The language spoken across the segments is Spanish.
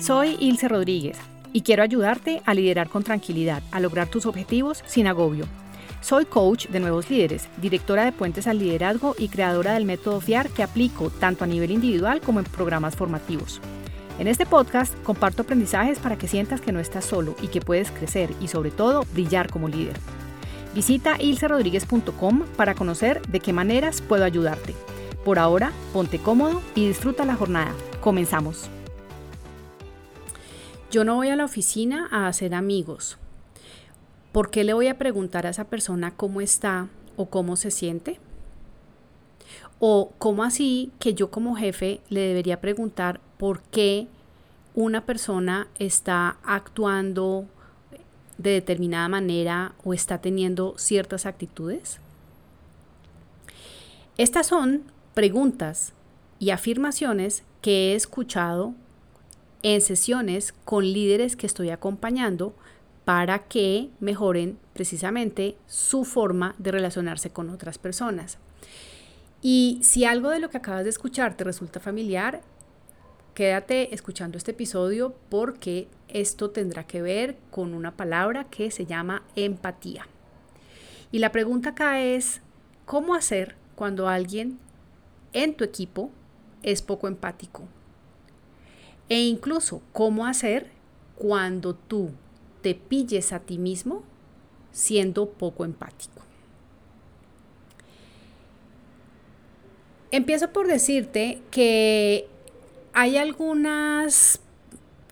Soy Ilse Rodríguez y quiero ayudarte a liderar con tranquilidad, a lograr tus objetivos sin agobio. Soy coach de nuevos líderes, directora de Puentes al Liderazgo y creadora del método FIAR que aplico tanto a nivel individual como en programas formativos. En este podcast comparto aprendizajes para que sientas que no estás solo y que puedes crecer y sobre todo brillar como líder. Visita ilserodríguez.com para conocer de qué maneras puedo ayudarte. Por ahora, ponte cómodo y disfruta la jornada. Comenzamos. Yo no voy a la oficina a hacer amigos. ¿Por qué le voy a preguntar a esa persona cómo está o cómo se siente? ¿O cómo así que yo como jefe le debería preguntar por qué una persona está actuando de determinada manera o está teniendo ciertas actitudes? Estas son preguntas y afirmaciones que he escuchado en sesiones con líderes que estoy acompañando para que mejoren precisamente su forma de relacionarse con otras personas. Y si algo de lo que acabas de escuchar te resulta familiar, quédate escuchando este episodio porque esto tendrá que ver con una palabra que se llama empatía. Y la pregunta acá es, ¿cómo hacer cuando alguien en tu equipo es poco empático? E incluso cómo hacer cuando tú te pilles a ti mismo siendo poco empático. Empiezo por decirte que hay algunas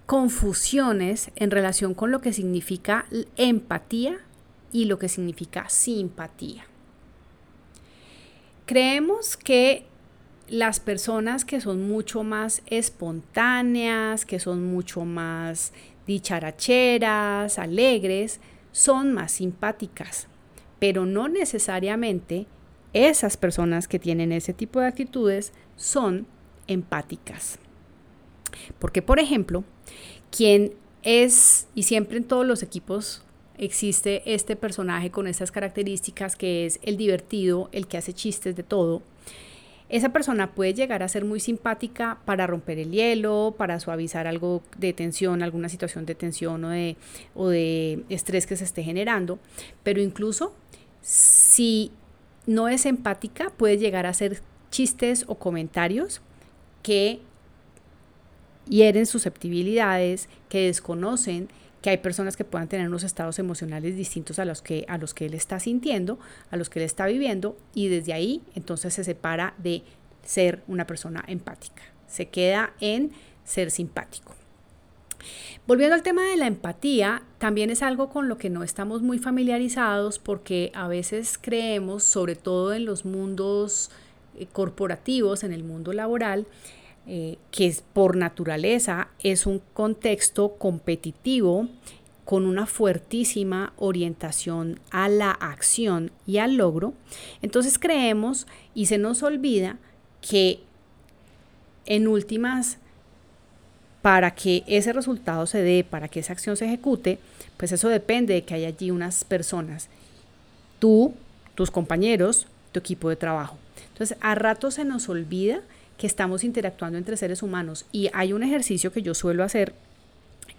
confusiones en relación con lo que significa empatía y lo que significa simpatía. Creemos que las personas que son mucho más espontáneas, que son mucho más dicharacheras, alegres, son más simpáticas, pero no necesariamente esas personas que tienen ese tipo de actitudes son empáticas. Porque, por ejemplo, quien es, y siempre en todos los equipos existe este personaje con estas características que es el divertido, el que hace chistes de todo, esa persona puede llegar a ser muy simpática para romper el hielo, para suavizar algo de tensión, alguna situación de tensión o de, o de estrés que se esté generando, pero incluso si no es empática, puede llegar a hacer chistes o comentarios que hieren susceptibilidades, que desconocen que hay personas que puedan tener unos estados emocionales distintos a los que a los que él está sintiendo, a los que él está viviendo y desde ahí entonces se separa de ser una persona empática. Se queda en ser simpático. Volviendo al tema de la empatía, también es algo con lo que no estamos muy familiarizados porque a veces creemos, sobre todo en los mundos eh, corporativos, en el mundo laboral, eh, que por naturaleza es un contexto competitivo con una fuertísima orientación a la acción y al logro, entonces creemos y se nos olvida que en últimas, para que ese resultado se dé, para que esa acción se ejecute, pues eso depende de que haya allí unas personas, tú, tus compañeros, tu equipo de trabajo. Entonces, a rato se nos olvida que estamos interactuando entre seres humanos. Y hay un ejercicio que yo suelo hacer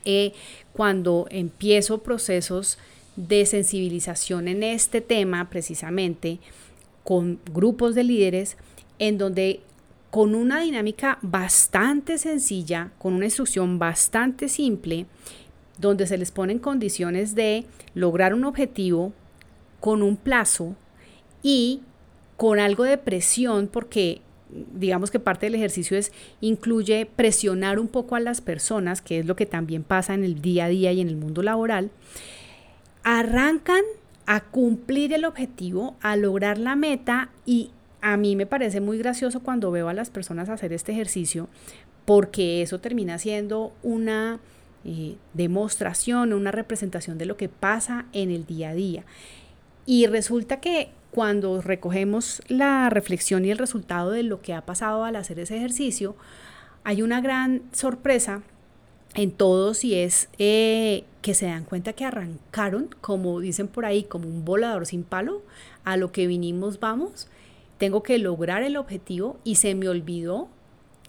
eh, cuando empiezo procesos de sensibilización en este tema, precisamente con grupos de líderes, en donde con una dinámica bastante sencilla, con una instrucción bastante simple, donde se les ponen condiciones de lograr un objetivo con un plazo y con algo de presión, porque digamos que parte del ejercicio es incluye presionar un poco a las personas, que es lo que también pasa en el día a día y en el mundo laboral, arrancan a cumplir el objetivo, a lograr la meta y a mí me parece muy gracioso cuando veo a las personas hacer este ejercicio porque eso termina siendo una eh, demostración, una representación de lo que pasa en el día a día. Y resulta que cuando recogemos la reflexión y el resultado de lo que ha pasado al hacer ese ejercicio, hay una gran sorpresa en todos y es eh, que se dan cuenta que arrancaron, como dicen por ahí, como un volador sin palo, a lo que vinimos vamos, tengo que lograr el objetivo y se me olvidó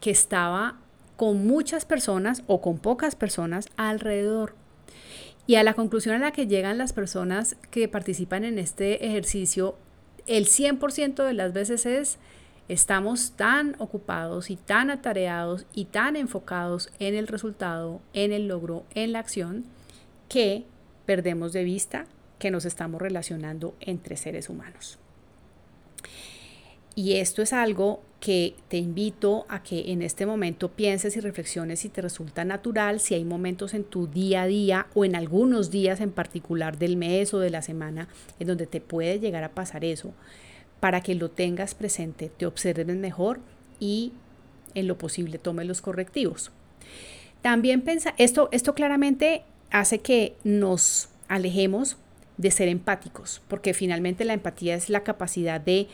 que estaba con muchas personas o con pocas personas alrededor. Y a la conclusión a la que llegan las personas que participan en este ejercicio, el 100% de las veces es, estamos tan ocupados y tan atareados y tan enfocados en el resultado, en el logro, en la acción, que perdemos de vista que nos estamos relacionando entre seres humanos. Y esto es algo que te invito a que en este momento pienses y reflexiones si te resulta natural, si hay momentos en tu día a día o en algunos días en particular del mes o de la semana en donde te puede llegar a pasar eso, para que lo tengas presente, te observes mejor y en lo posible tome los correctivos. También pensa, esto, esto claramente hace que nos alejemos de ser empáticos, porque finalmente la empatía es la capacidad de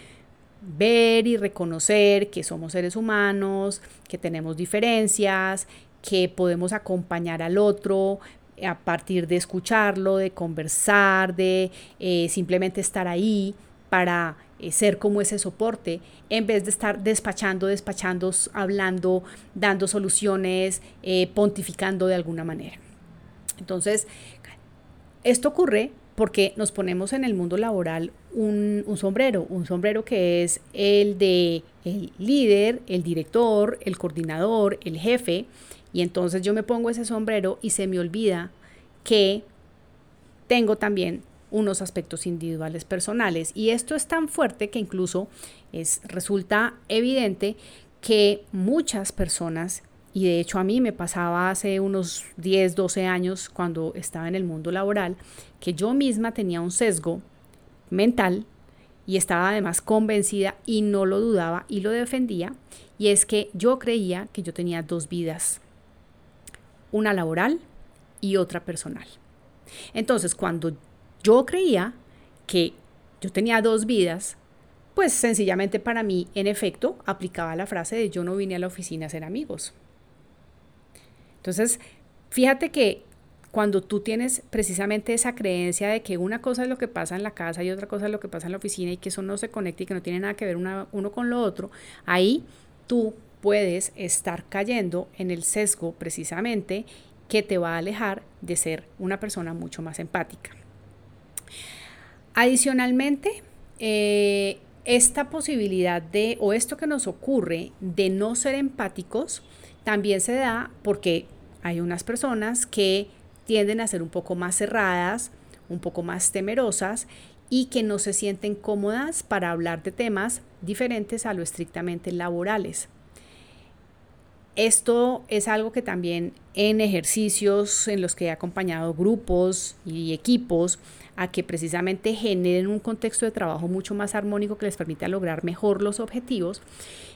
ver y reconocer que somos seres humanos, que tenemos diferencias, que podemos acompañar al otro a partir de escucharlo, de conversar, de eh, simplemente estar ahí para eh, ser como ese soporte, en vez de estar despachando, despachando, hablando, dando soluciones, eh, pontificando de alguna manera. Entonces, esto ocurre porque nos ponemos en el mundo laboral un, sombrero, un sombrero que es el de el líder, el director, el coordinador, el jefe, y entonces yo me pongo ese sombrero y se me olvida que tengo también unos aspectos individuales personales. Y esto es tan fuerte que incluso es, resulta evidente que muchas personas y de hecho a mí me pasaba hace unos 10, 12 años cuando estaba en el mundo laboral, que yo misma tenía un sesgo mental y estaba además convencida y no lo dudaba y lo defendía, y es que yo creía que yo tenía dos vidas, una laboral y otra personal. Entonces, cuando yo creía que yo tenía dos vidas, pues sencillamente para mí, en efecto, aplicaba la frase de yo no vine a la oficina a ser amigos. Entonces, fíjate que cuando tú tienes precisamente esa creencia de que una cosa es lo que pasa en la casa y otra cosa es lo que pasa en la oficina y que eso no se conecta y que no tiene nada que ver uno con lo otro, ahí tú puedes estar cayendo en el sesgo precisamente que te va a alejar de ser una persona mucho más empática. Adicionalmente, eh, esta posibilidad de, o esto que nos ocurre de no ser empáticos, también se da porque hay unas personas que tienden a ser un poco más cerradas, un poco más temerosas y que no se sienten cómodas para hablar de temas diferentes a lo estrictamente laborales. Esto es algo que también en ejercicios en los que he acompañado grupos y equipos a que precisamente generen un contexto de trabajo mucho más armónico que les permita lograr mejor los objetivos,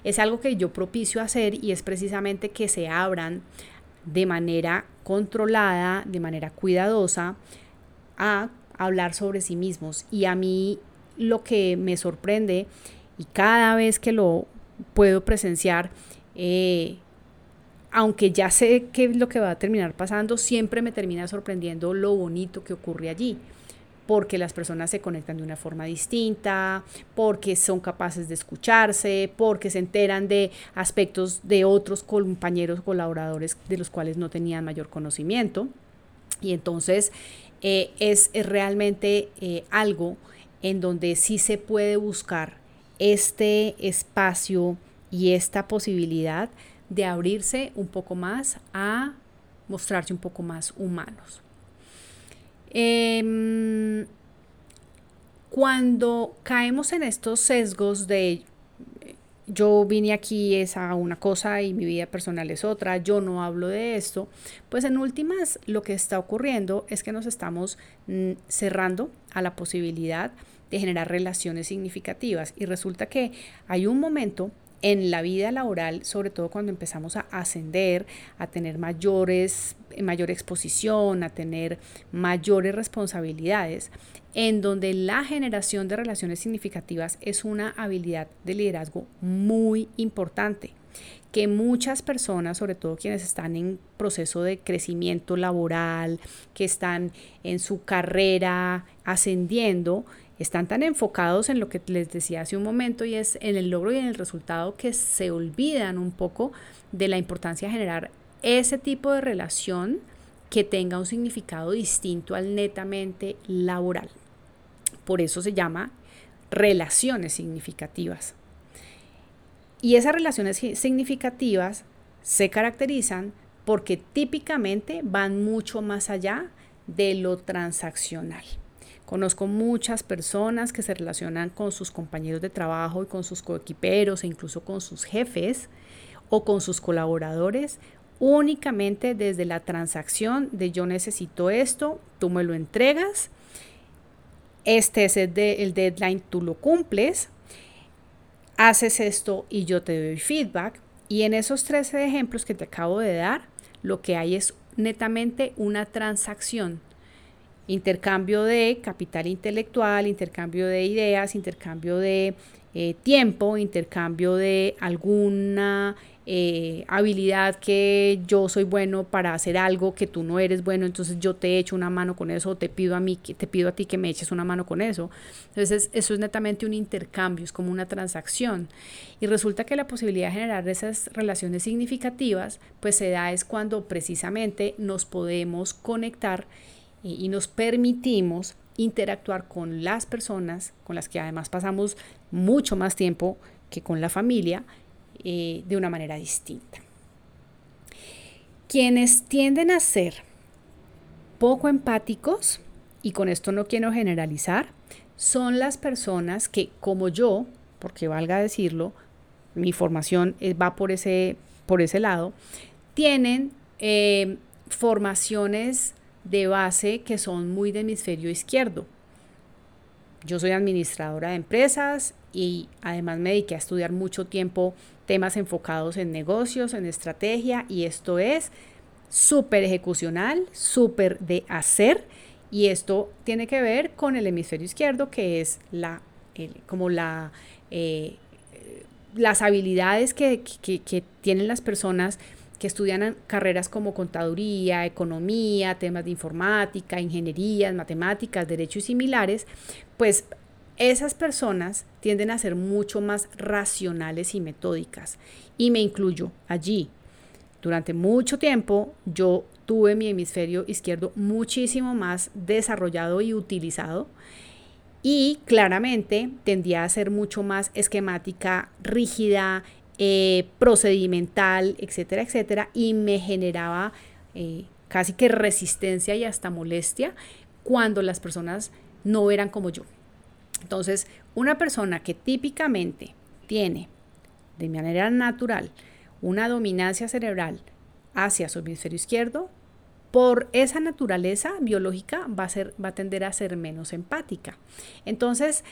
es algo que yo propicio hacer y es precisamente que se abran de manera controlada, de manera cuidadosa, a hablar sobre sí mismos. Y a mí lo que me sorprende, y cada vez que lo puedo presenciar, eh, aunque ya sé qué es lo que va a terminar pasando, siempre me termina sorprendiendo lo bonito que ocurre allí porque las personas se conectan de una forma distinta, porque son capaces de escucharse, porque se enteran de aspectos de otros compañeros colaboradores de los cuales no tenían mayor conocimiento. Y entonces eh, es, realmente eh, algo en donde sí se puede buscar este espacio y esta posibilidad de abrirse un poco más a mostrarse un poco más humanos. Em, cuando caemos en estos sesgos de yo vine aquí es a una cosa y mi vida personal es otra, yo no hablo de esto, pues en últimas lo que está ocurriendo es que nos estamos mm, cerrando a la posibilidad de generar relaciones significativas. Y resulta que hay un momento en la vida laboral, sobre todo cuando empezamos a ascender, a tener mayores, mayor exposición, a tener mayores responsabilidades, en donde la generación de relaciones significativas es una habilidad de liderazgo muy importante que muchas personas, sobre todo quienes están en proceso de crecimiento laboral, que están en su carrera ascendiendo, están tan enfocados en lo que les decía hace un momento y es en el logro y en el resultado que se olvidan un poco de la importancia de generar ese tipo de relación que tenga un significado distinto al netamente laboral. Por eso se llama relaciones significativas. Y esas relaciones significativas se caracterizan porque típicamente van mucho más allá de lo transaccional. Conozco muchas personas que se relacionan con sus compañeros de trabajo y con sus coequiperos e incluso con sus jefes o con sus colaboradores únicamente desde la transacción de yo necesito esto, tú me lo entregas, este es el, el deadline, tú lo cumples, haces esto y yo te doy feedback. Y en esos 13 ejemplos que te acabo de dar, lo que hay es netamente una transacción. Intercambio de capital intelectual, intercambio de ideas, intercambio de eh, tiempo, intercambio de alguna eh, habilidad que yo soy bueno para hacer algo que tú no eres bueno, entonces yo te echo una mano con eso o te pido a mí que te pido a ti que me eches una mano con eso. Entonces eso es netamente un intercambio, es como una transacción. Y resulta que la posibilidad de generar esas relaciones significativas pues se da es cuando precisamente nos podemos conectar y nos permitimos interactuar con las personas con las que además pasamos mucho más tiempo que con la familia eh, de una manera distinta. Quienes tienden a ser poco empáticos, y con esto no quiero generalizar, son las personas que, como yo, porque valga decirlo, mi formación va por ese, por ese lado, tienen eh, formaciones de base que son muy de hemisferio izquierdo. Yo soy administradora de empresas y además me dediqué a estudiar mucho tiempo temas enfocados en negocios, en estrategia y esto es súper ejecucional, súper de hacer y esto tiene que ver con el hemisferio izquierdo que es la, como la, eh, las habilidades que, que tienen las personas que estudian carreras como contaduría, economía, temas de informática, ingeniería, matemáticas, derecho y similares, pues esas personas tienden a ser mucho más racionales y metódicas. Y me incluyo allí. Durante mucho tiempo yo tuve mi hemisferio izquierdo muchísimo más desarrollado y utilizado. Y claramente tendía a ser mucho más esquemática, rígida, eh, procedimental, etcétera, etcétera, y me generaba eh, casi que resistencia y hasta molestia cuando las personas no eran como yo. Entonces, una persona que típicamente tiene de manera natural una dominancia cerebral hacia su hemisferio izquierdo, por esa naturaleza biológica va a, ser, va a tender a ser menos empática. Entonces,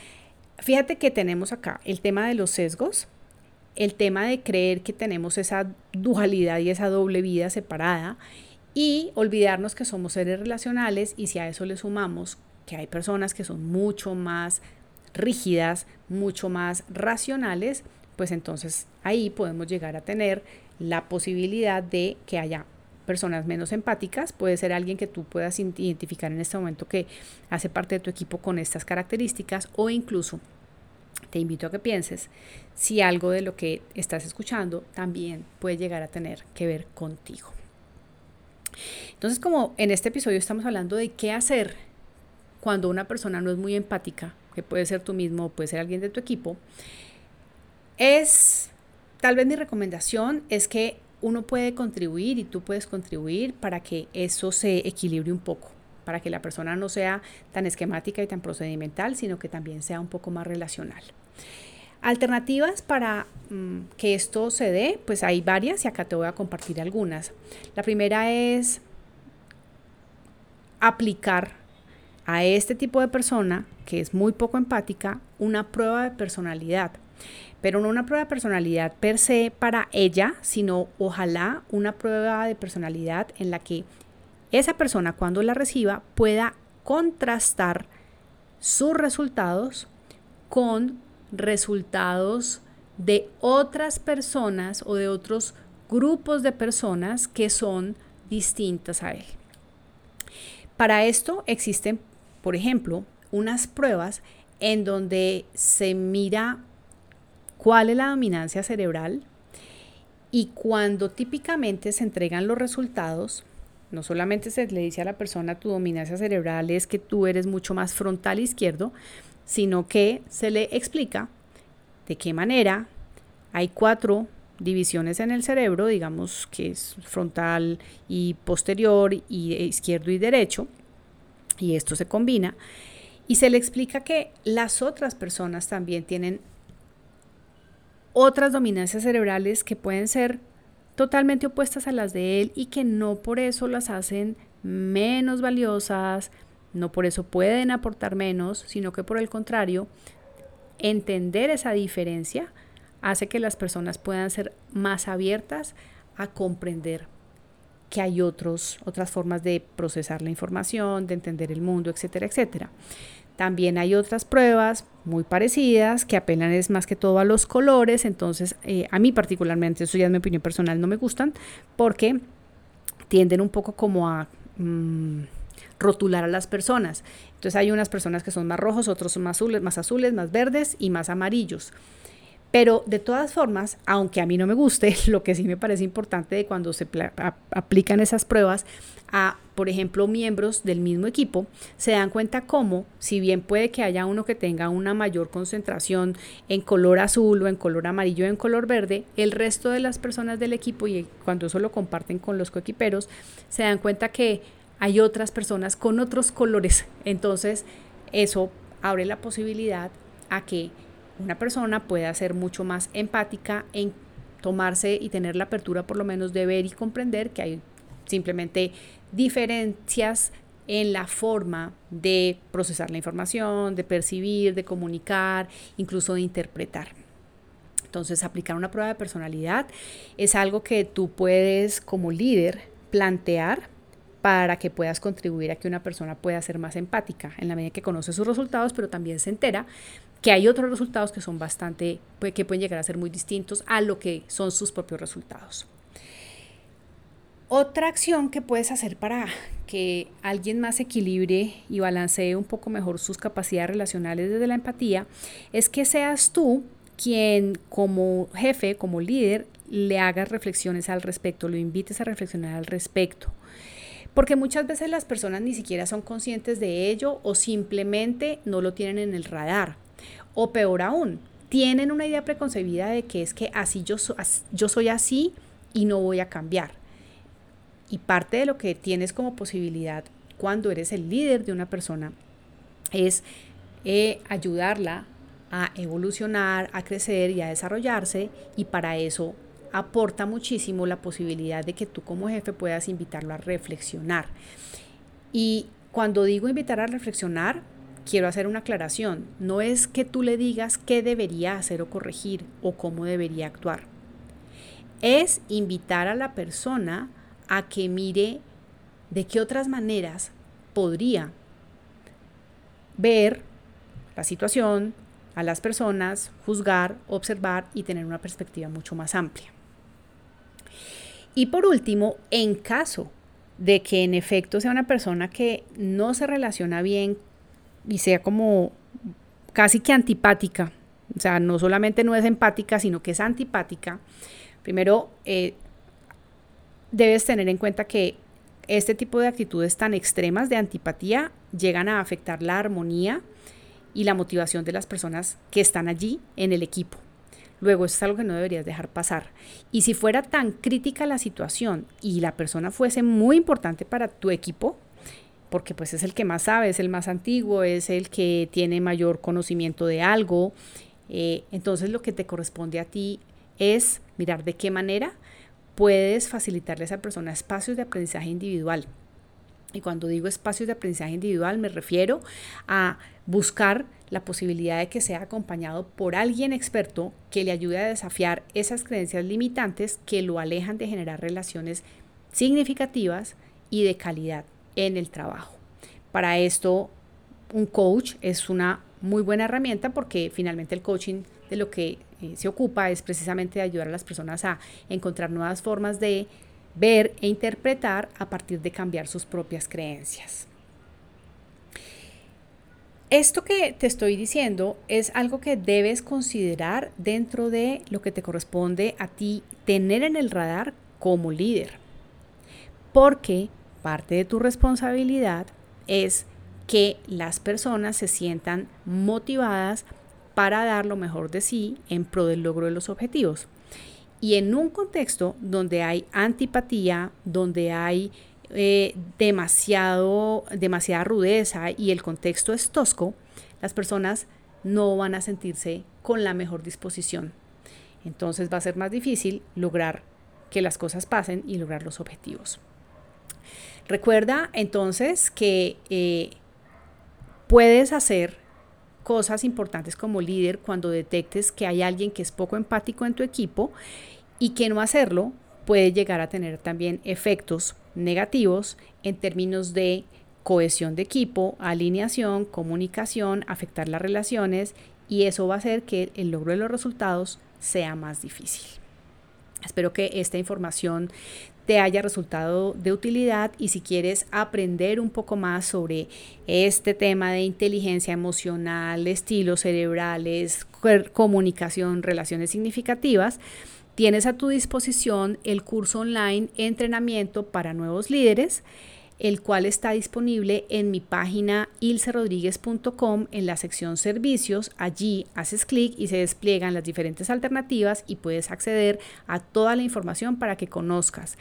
fíjate que tenemos acá el tema de los sesgos, el tema de creer que tenemos esa dualidad y esa doble vida separada y olvidarnos que somos seres relacionales y si a eso le sumamos que hay personas que son mucho más rígidas, mucho más racionales, pues entonces ahí podemos llegar a tener la posibilidad de que haya personas menos empáticas, puede ser alguien que tú puedas identificar en este momento que hace parte de tu equipo con estas características o incluso te invito a que pienses si algo de lo que estás escuchando también puede llegar a tener que ver contigo. Entonces, como en este episodio estamos hablando de qué hacer cuando una persona no es muy empática, que puede ser tú mismo, puede ser alguien de tu equipo, es, tal vez mi recomendación es que uno puede contribuir y tú puedes contribuir para que eso se equilibre un poco para que la persona no sea tan esquemática y tan procedimental, sino que también sea un poco más relacional. Alternativas para mm, que esto se dé, pues hay varias y acá te voy a compartir algunas. La primera es aplicar a este tipo de persona, que es muy poco empática, una prueba de personalidad. Pero no una prueba de personalidad per se para ella, sino ojalá una prueba de personalidad en la que esa persona cuando la reciba pueda contrastar sus resultados con resultados de otras personas o de otros grupos de personas que son distintas a él. Para esto existen, por ejemplo, unas pruebas en donde se mira cuál es la dominancia cerebral y cuando típicamente se entregan los resultados, no solamente se le dice a la persona tu dominancia cerebral es que tú eres mucho más frontal izquierdo, sino que se le explica de qué manera hay cuatro divisiones en el cerebro, digamos que es frontal y posterior y izquierdo y derecho, y esto se combina, y se le explica que las otras personas también tienen otras dominancias cerebrales que pueden ser totalmente opuestas a las de él y que no por eso las hacen menos valiosas, no por eso pueden aportar menos, sino que por el contrario, entender esa diferencia hace que las personas puedan ser más abiertas a comprender que hay otros, otras formas de procesar la información, de entender el mundo, etcétera, etcétera. También hay otras pruebas muy parecidas que apelan es más que todo a los colores, entonces eh, a mí particularmente, eso ya es mi opinión personal, no me gustan porque tienden un poco como a mm, rotular a las personas. Entonces hay unas personas que son más rojos, otros son más azules, más azules, más verdes y más amarillos. Pero de todas formas, aunque a mí no me guste, lo que sí me parece importante de cuando se aplican esas pruebas a, por ejemplo, miembros del mismo equipo, se dan cuenta cómo, si bien puede que haya uno que tenga una mayor concentración en color azul o en color amarillo o en color verde, el resto de las personas del equipo, y cuando eso lo comparten con los coequiperos, se dan cuenta que hay otras personas con otros colores. Entonces, eso abre la posibilidad a que una persona pueda ser mucho más empática en tomarse y tener la apertura por lo menos de ver y comprender que hay simplemente diferencias en la forma de procesar la información, de percibir, de comunicar, incluso de interpretar. Entonces, aplicar una prueba de personalidad es algo que tú puedes como líder plantear para que puedas contribuir a que una persona pueda ser más empática en la medida que conoce sus resultados, pero también se entera que hay otros resultados que son bastante, que pueden llegar a ser muy distintos a lo que son sus propios resultados. Otra acción que puedes hacer para que alguien más equilibre y balancee un poco mejor sus capacidades relacionales desde la empatía es que seas tú quien como jefe, como líder, le hagas reflexiones al respecto, lo invites a reflexionar al respecto. Porque muchas veces las personas ni siquiera son conscientes de ello o simplemente no lo tienen en el radar. O peor aún, tienen una idea preconcebida de que es que así yo, soy así y no voy a cambiar. Y parte de lo que tienes como posibilidad cuando eres el líder de una persona es eh, ayudarla a evolucionar, a crecer y a desarrollarse y para eso aporta muchísimo la posibilidad de que tú como jefe puedas invitarlo a reflexionar. Y cuando digo invitar a reflexionar, quiero hacer una aclaración. No es que tú le digas qué debería hacer o corregir o cómo debería actuar. Es invitar a la persona a que mire de qué otras maneras podría ver la situación, a las personas, juzgar, observar y tener una perspectiva mucho más amplia. Y por último, en caso de que en efecto sea una persona que no se relaciona bien y sea como casi que antipática, o sea, no solamente no es empática, sino que es antipática, primero eh, debes tener en cuenta que este tipo de actitudes tan extremas de antipatía llegan a afectar la armonía y la motivación de las personas que están allí en el equipo. Luego, eso es algo que no deberías dejar pasar. Y si fuera tan crítica la situación y la persona fuese muy importante para tu equipo, porque pues es el que más sabe, es el más antiguo, es el que tiene mayor conocimiento de algo. Eh, entonces lo que te corresponde a ti es mirar de qué manera puedes facilitarle a esa persona espacios de aprendizaje individual. Y cuando digo espacios de aprendizaje individual me refiero a buscar la posibilidad de que sea acompañado por alguien experto que le ayude a desafiar esas creencias limitantes que lo alejan de generar relaciones significativas y de calidad en el trabajo. Para esto, un coach es una muy buena herramienta porque finalmente el coaching de lo que eh, se ocupa es precisamente de ayudar a las personas a encontrar nuevas formas de ver e interpretar a partir de cambiar sus propias creencias. Esto que te estoy diciendo es algo que debes considerar dentro de lo que te corresponde a ti tener en el radar como líder. Porque parte de tu responsabilidad es que las personas se sientan motivadas para dar lo mejor de sí en pro del logro de los objetivos. Y en un contexto donde hay antipatía, donde hay eh, demasiado, demasiada rudeza y el contexto es tosco, las personas no van a sentirse con la mejor disposición. Entonces va a ser más difícil lograr que las cosas pasen y lograr los objetivos. Recuerda entonces que eh, puedes hacer cosas importantes como líder cuando detectes que hay alguien que es poco empático en tu equipo y que no hacerlo puede llegar a tener también efectos negativos en términos de cohesión de equipo, alineación, comunicación, afectar las relaciones y eso va a hacer que el logro de los resultados sea más difícil. Espero que esta información te haya resultado de utilidad y si quieres aprender un poco más sobre este tema de inteligencia emocional, estilos cerebrales, comunicación, relaciones significativas, Tienes a tu disposición el curso online Entrenamiento para Nuevos Líderes, el cual está disponible en mi página ilcerodríguez.com en la sección Servicios. Allí haces clic y se despliegan las diferentes alternativas y puedes acceder a toda la información para que conozcas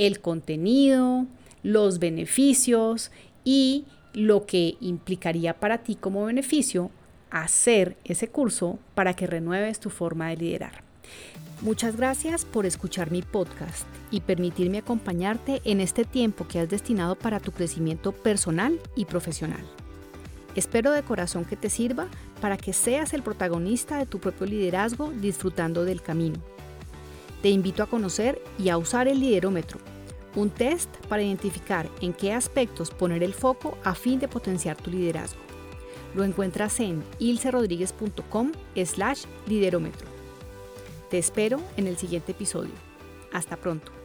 el contenido, los beneficios y lo que implicaría para ti como beneficio hacer ese curso para que renueves tu forma de liderar. Muchas gracias por escuchar mi podcast y permitirme acompañarte en este tiempo que has destinado para tu crecimiento personal y profesional. Espero de corazón que te sirva para que seas el protagonista de tu propio liderazgo disfrutando del camino. Te invito a conocer y a usar el liderómetro, un test para identificar en qué aspectos poner el foco a fin de potenciar tu liderazgo. Lo encuentras en ilcerodríguez.com slash liderómetro. Te espero en el siguiente episodio. Hasta pronto.